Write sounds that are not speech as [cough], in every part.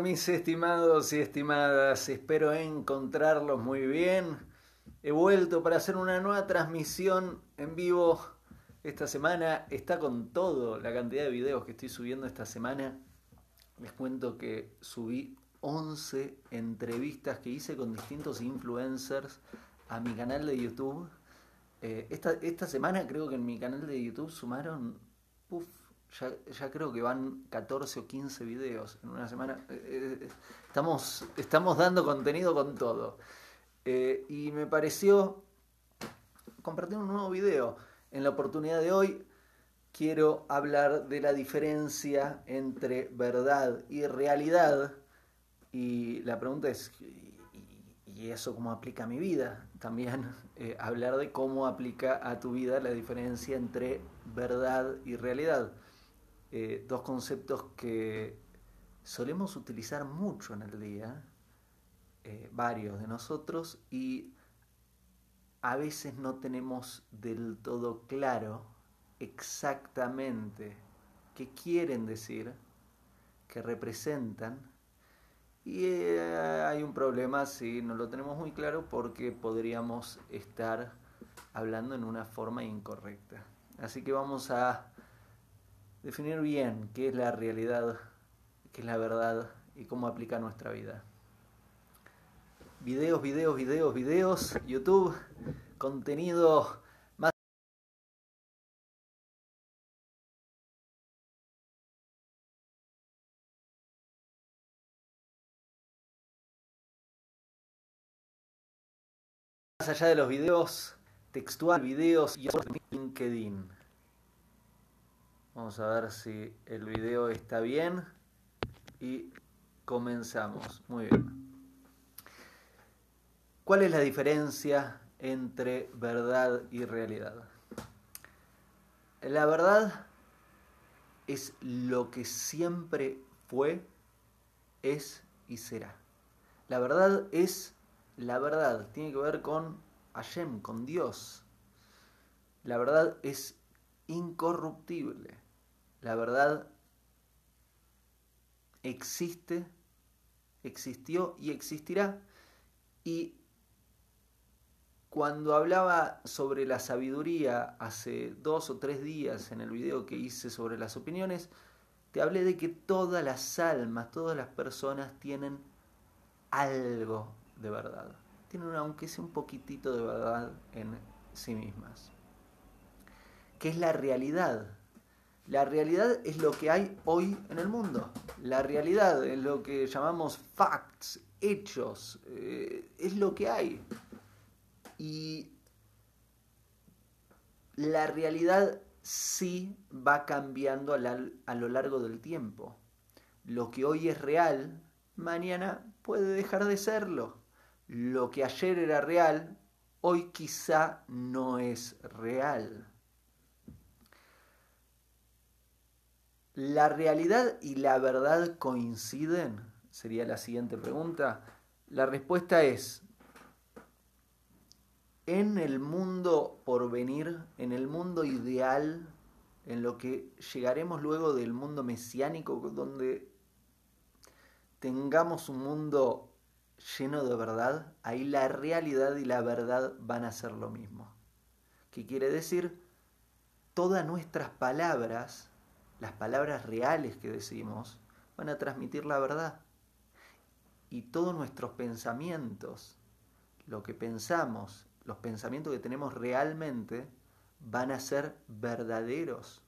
Mis estimados y estimadas, espero encontrarlos muy bien. He vuelto para hacer una nueva transmisión en vivo. Esta semana está con todo la cantidad de videos que estoy subiendo esta semana. Les cuento que subí 11 entrevistas que hice con distintos influencers a mi canal de YouTube. Eh, esta, esta semana creo que en mi canal de YouTube sumaron, puff, ya, ya, creo que van 14 o 15 videos en una semana. Eh, eh, estamos, estamos dando contenido con todo. Eh, y me pareció compartir un nuevo video. En la oportunidad de hoy quiero hablar de la diferencia entre verdad y realidad. Y la pregunta es, ¿y eso cómo aplica a mi vida? También hablar de cómo aplica a tu vida la diferencia entre verdad y realidad. Eh, dos conceptos que solemos utilizar mucho en el día, eh, varios de nosotros, y a veces no tenemos del todo claro exactamente qué quieren decir, qué representan, y eh, hay un problema si no lo tenemos muy claro porque podríamos estar hablando en una forma incorrecta. Así que vamos a definir bien qué es la realidad, qué es la verdad y cómo aplica a nuestra vida. Videos, videos, videos, videos, YouTube, contenido más allá de los videos, textual, videos y LinkedIn. Vamos a ver si el video está bien y comenzamos. Muy bien. ¿Cuál es la diferencia entre verdad y realidad? La verdad es lo que siempre fue, es y será. La verdad es la verdad, tiene que ver con Hashem, con Dios. La verdad es incorruptible. La verdad existe, existió y existirá. Y cuando hablaba sobre la sabiduría hace dos o tres días en el video que hice sobre las opiniones, te hablé de que todas las almas, todas las personas tienen algo de verdad. Tienen aunque sea un poquitito de verdad en sí mismas. ¿Qué es la realidad? La realidad es lo que hay hoy en el mundo. La realidad es lo que llamamos facts, hechos. Eh, es lo que hay. Y la realidad sí va cambiando a, lo largo del tiempo. Lo que hoy es real, mañana puede dejar de serlo. Lo que ayer era real, hoy quizá no es real. ¿La realidad y la verdad coinciden? Sería la siguiente pregunta. La respuesta es, en el mundo por venir, en el mundo ideal, en lo que llegaremos luego del mundo mesiánico, donde tengamos un mundo lleno de verdad, ahí la realidad y la verdad van a ser lo mismo. ¿Qué quiere decir? Todas nuestras palabras las palabras reales que decimos van a transmitir la verdad. Y todos nuestros pensamientos, lo que pensamos, los pensamientos que tenemos realmente, van a ser verdaderos.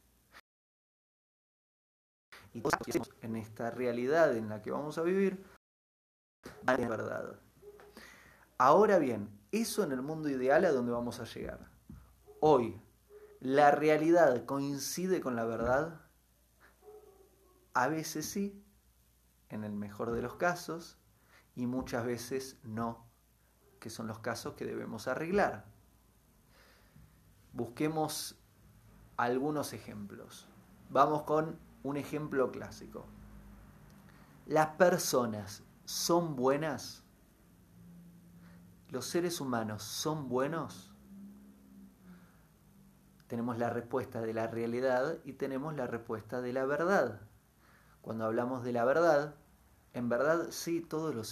Y en esta realidad en la que vamos a vivir, van a ser verdad. Ahora bien, eso en el mundo ideal a donde vamos a llegar. Hoy, ¿la realidad coincide con la verdad? A veces sí, en el mejor de los casos, y muchas veces no, que son los casos que debemos arreglar. Busquemos algunos ejemplos. Vamos con un ejemplo clásico. ¿Las personas son buenas? ¿Los seres humanos son buenos? Tenemos la respuesta de la realidad y tenemos la respuesta de la verdad. Cuando hablamos de la verdad, en verdad sí, todos los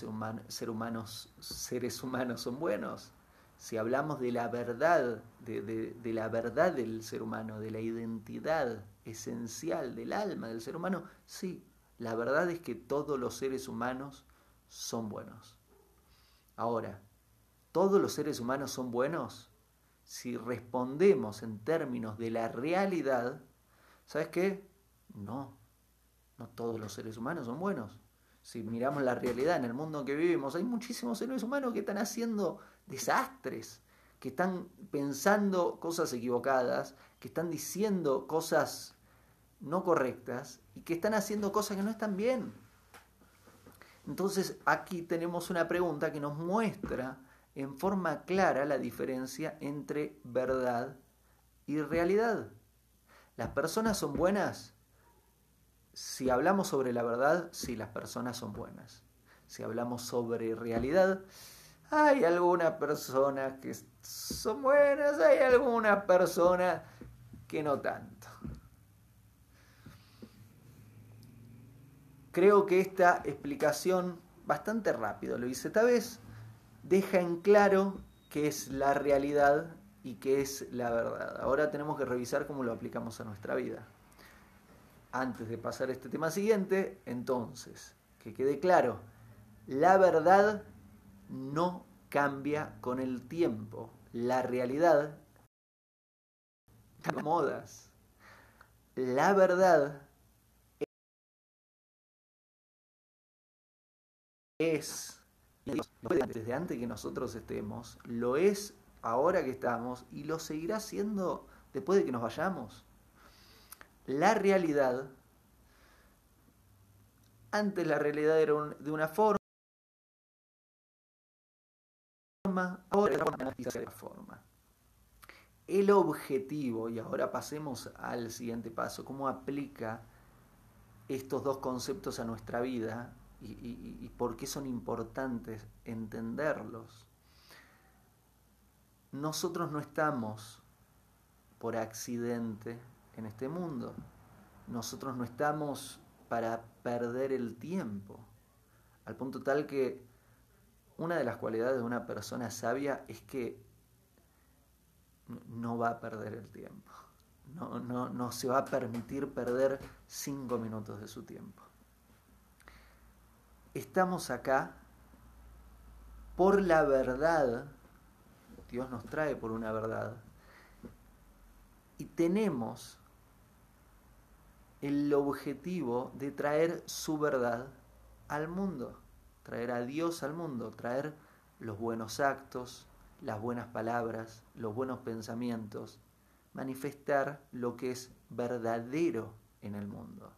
ser humanos, seres humanos son buenos. Si hablamos de la verdad, de, de la verdad del ser humano, de la identidad esencial del alma del ser humano, sí, la verdad es que todos los seres humanos son buenos. Ahora, ¿todos los seres humanos son buenos? Si respondemos en términos de la realidad, ¿sabes qué? No, no todos los seres humanos son buenos. Si miramos la realidad en el mundo que vivimos, hay muchísimos seres humanos que están haciendo desastres, que están pensando cosas equivocadas, que están diciendo cosas no correctas y que están haciendo cosas que no están bien. Entonces aquí tenemos una pregunta que nos muestra en forma clara la diferencia entre verdad y realidad. ¿Las personas son buenas? Si hablamos sobre la verdad, sí, las personas son buenas. Si hablamos sobre realidad, hay algunas personas que son buenas, hay algunas personas que no tanto. Creo que esta explicación, bastante rápido lo hice esta vez, deja en claro qué es la realidad y qué es la verdad. Ahora tenemos que revisar cómo lo aplicamos a nuestra vida. Antes de pasar a este tema siguiente, entonces, que quede claro, la verdad no cambia con el tiempo. La realidad modas. La verdad es, desde antes que nosotros estemos, lo es ahora que estamos y lo seguirá siendo después de que nos vayamos. La realidad, antes la realidad era de una forma, ahora es otra forma. El objetivo, y ahora pasemos al siguiente paso, cómo aplica estos dos conceptos a nuestra vida, y, por qué son importantes entenderlos. Nosotros no estamos por accidente en este mundo. Nosotros no estamos para perder el tiempo. Al punto tal que una de las cualidades de una persona sabia es que no va a perder el tiempo. No, no, no se va a permitir perder cinco minutos de su tiempo estamos acá por la verdad, Dios nos trae por una verdad, y tenemos el objetivo de traer su verdad al mundo, traer a Dios al mundo, traer los buenos actos, las buenas palabras, los buenos pensamientos, manifestar lo que es verdadero en el mundo,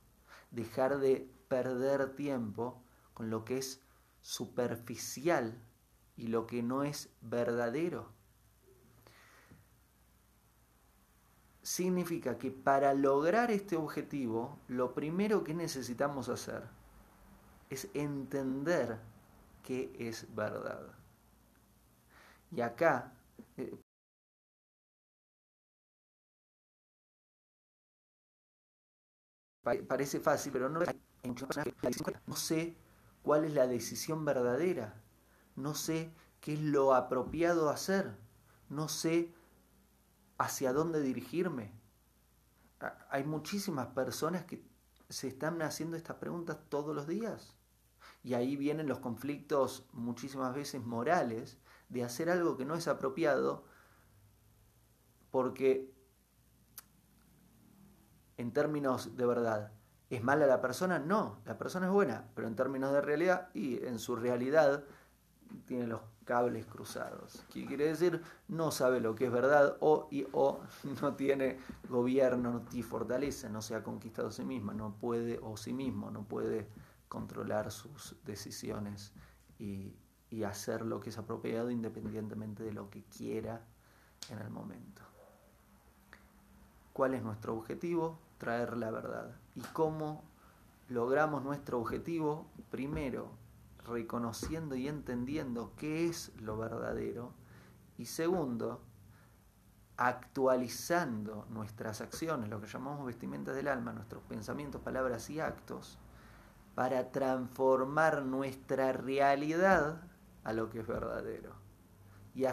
dejar de perder tiempo con lo que es superficial y lo que no es verdadero. Significa que para lograr este objetivo, lo primero que necesitamos hacer es entender qué es verdad. Y acá eh, parece fácil, pero no, no sé cuál es la decisión verdadera, no sé qué es lo apropiado hacer, no sé hacia dónde dirigirme. Hay muchísimas personas que se están haciendo estas preguntas todos los días. Y ahí vienen los conflictos muchísimas veces morales de hacer algo que no es apropiado porque en términos de verdad ¿Es mala la persona? No, la persona es buena, pero en términos de realidad y en su realidad tiene los cables cruzados. ¿Qué quiere decir? No sabe lo que es verdad o, y, o [laughs] no tiene gobierno, no fortaleza, no se ha conquistado a sí misma, no puede o sí mismo, no puede controlar sus decisiones y, y hacer lo que es apropiado independientemente de lo que quiera en el momento. ¿Cuál es nuestro objetivo? Traer la verdad. ¿Y cómo logramos nuestro objetivo? Primero, reconociendo y entendiendo qué es lo verdadero. Y segundo, actualizando nuestras acciones, lo que llamamos vestimentas del alma, nuestros pensamientos, palabras y actos, para transformar nuestra realidad a lo que es verdadero. Y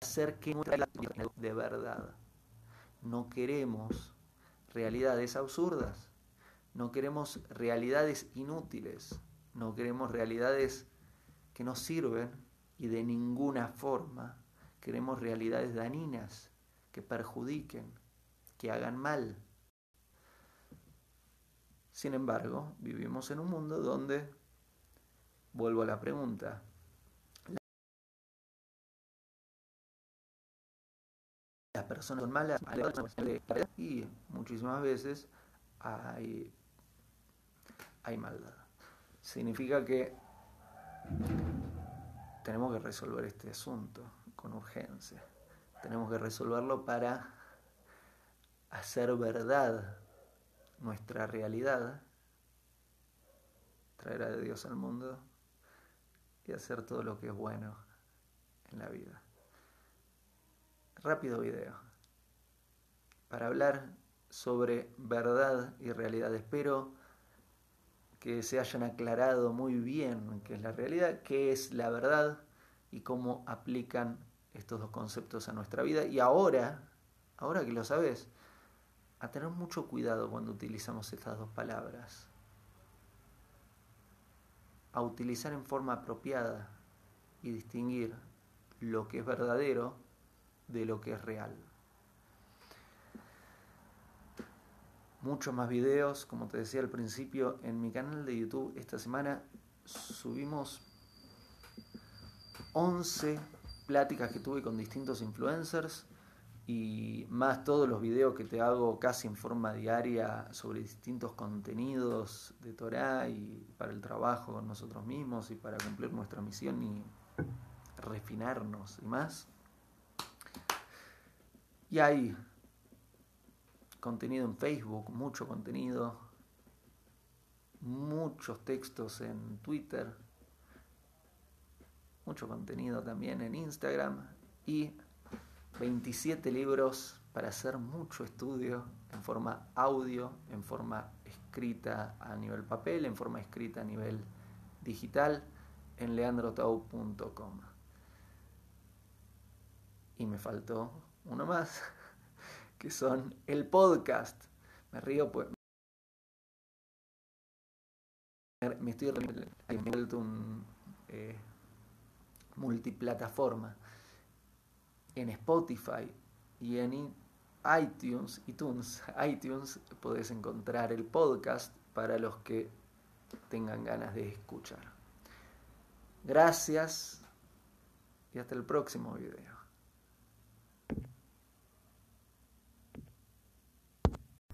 hacer que nuestra realidad de verdad. No queremos realidades absurdas. No queremos realidades inútiles. No queremos realidades que no sirven y de ninguna forma queremos realidades dañinas que perjudiquen, que hagan mal. Sin embargo, vivimos en un mundo donde, vuelvo a la pregunta, las personas son malas y muchísimas veces hay, hay maldad. Significa que tenemos que resolver este asunto con urgencia. Tenemos que resolverlo para hacer verdad nuestra realidad, traer a Dios al mundo y hacer todo lo que es bueno en la vida. Rápido video. Para hablar sobre verdad y realidad. Espero que se hayan aclarado muy bien qué es la realidad, qué es la verdad y cómo aplican estos dos conceptos a nuestra vida. Y ahora, ahora que lo sabes, a tener mucho cuidado cuando utilizamos estas dos palabras. A utilizar en forma apropiada y distinguir lo que es verdadero de lo que es real. Muchos más videos, como te decía al principio, en mi canal de YouTube esta semana subimos 11 pláticas que tuve con distintos influencers y más todos los videos que te hago casi en forma diaria sobre distintos contenidos de Torah y para el trabajo con nosotros mismos y para cumplir nuestra misión y refinarnos y más. Y ahí contenido en Facebook, mucho contenido, muchos textos en Twitter, mucho contenido también en Instagram y 27 libros para hacer mucho estudio en forma audio, en forma escrita a nivel papel, en forma escrita a nivel digital en leandrotau.com. Y me faltó uno más que son el podcast. Me río pues. Me estoy vuelto un eh, multiplataforma. En Spotify y en iTunes, iTunes, iTunes podés encontrar el podcast para los que tengan ganas de escuchar. Gracias y hasta el próximo video.